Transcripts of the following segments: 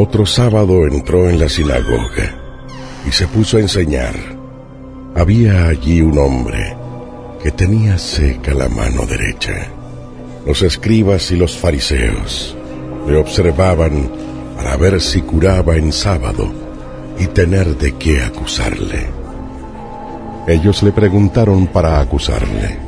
Otro sábado entró en la sinagoga y se puso a enseñar. Había allí un hombre que tenía seca la mano derecha. Los escribas y los fariseos le observaban para ver si curaba en sábado y tener de qué acusarle. Ellos le preguntaron para acusarle.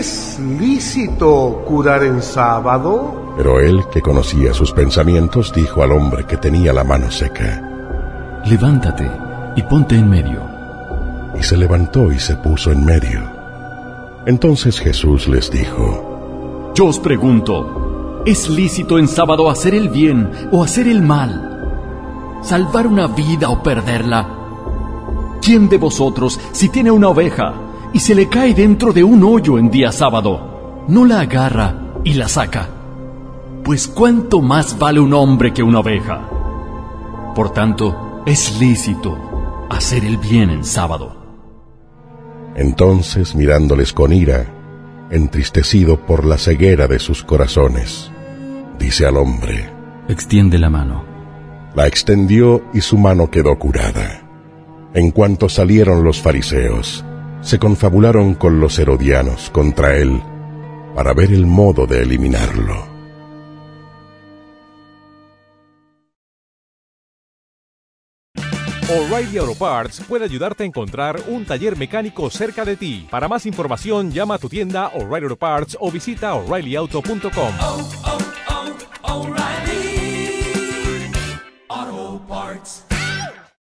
¿Es lícito curar en sábado? Pero él, que conocía sus pensamientos, dijo al hombre que tenía la mano seca. Levántate y ponte en medio. Y se levantó y se puso en medio. Entonces Jesús les dijo, Yo os pregunto, ¿es lícito en sábado hacer el bien o hacer el mal? ¿Salvar una vida o perderla? ¿Quién de vosotros, si tiene una oveja y se le cae dentro de un hoyo en día sábado, no la agarra y la saca? Pues cuánto más vale un hombre que una oveja. Por tanto, es lícito hacer el bien en sábado. Entonces, mirándoles con ira, entristecido por la ceguera de sus corazones, dice al hombre, Extiende la mano. La extendió y su mano quedó curada. En cuanto salieron los fariseos, se confabularon con los herodianos contra él para ver el modo de eliminarlo. O'Reilly Auto Parts puede ayudarte a encontrar un taller mecánico cerca de ti. Para más información, llama a tu tienda O'Reilly Auto Parts o visita oreillyauto.com.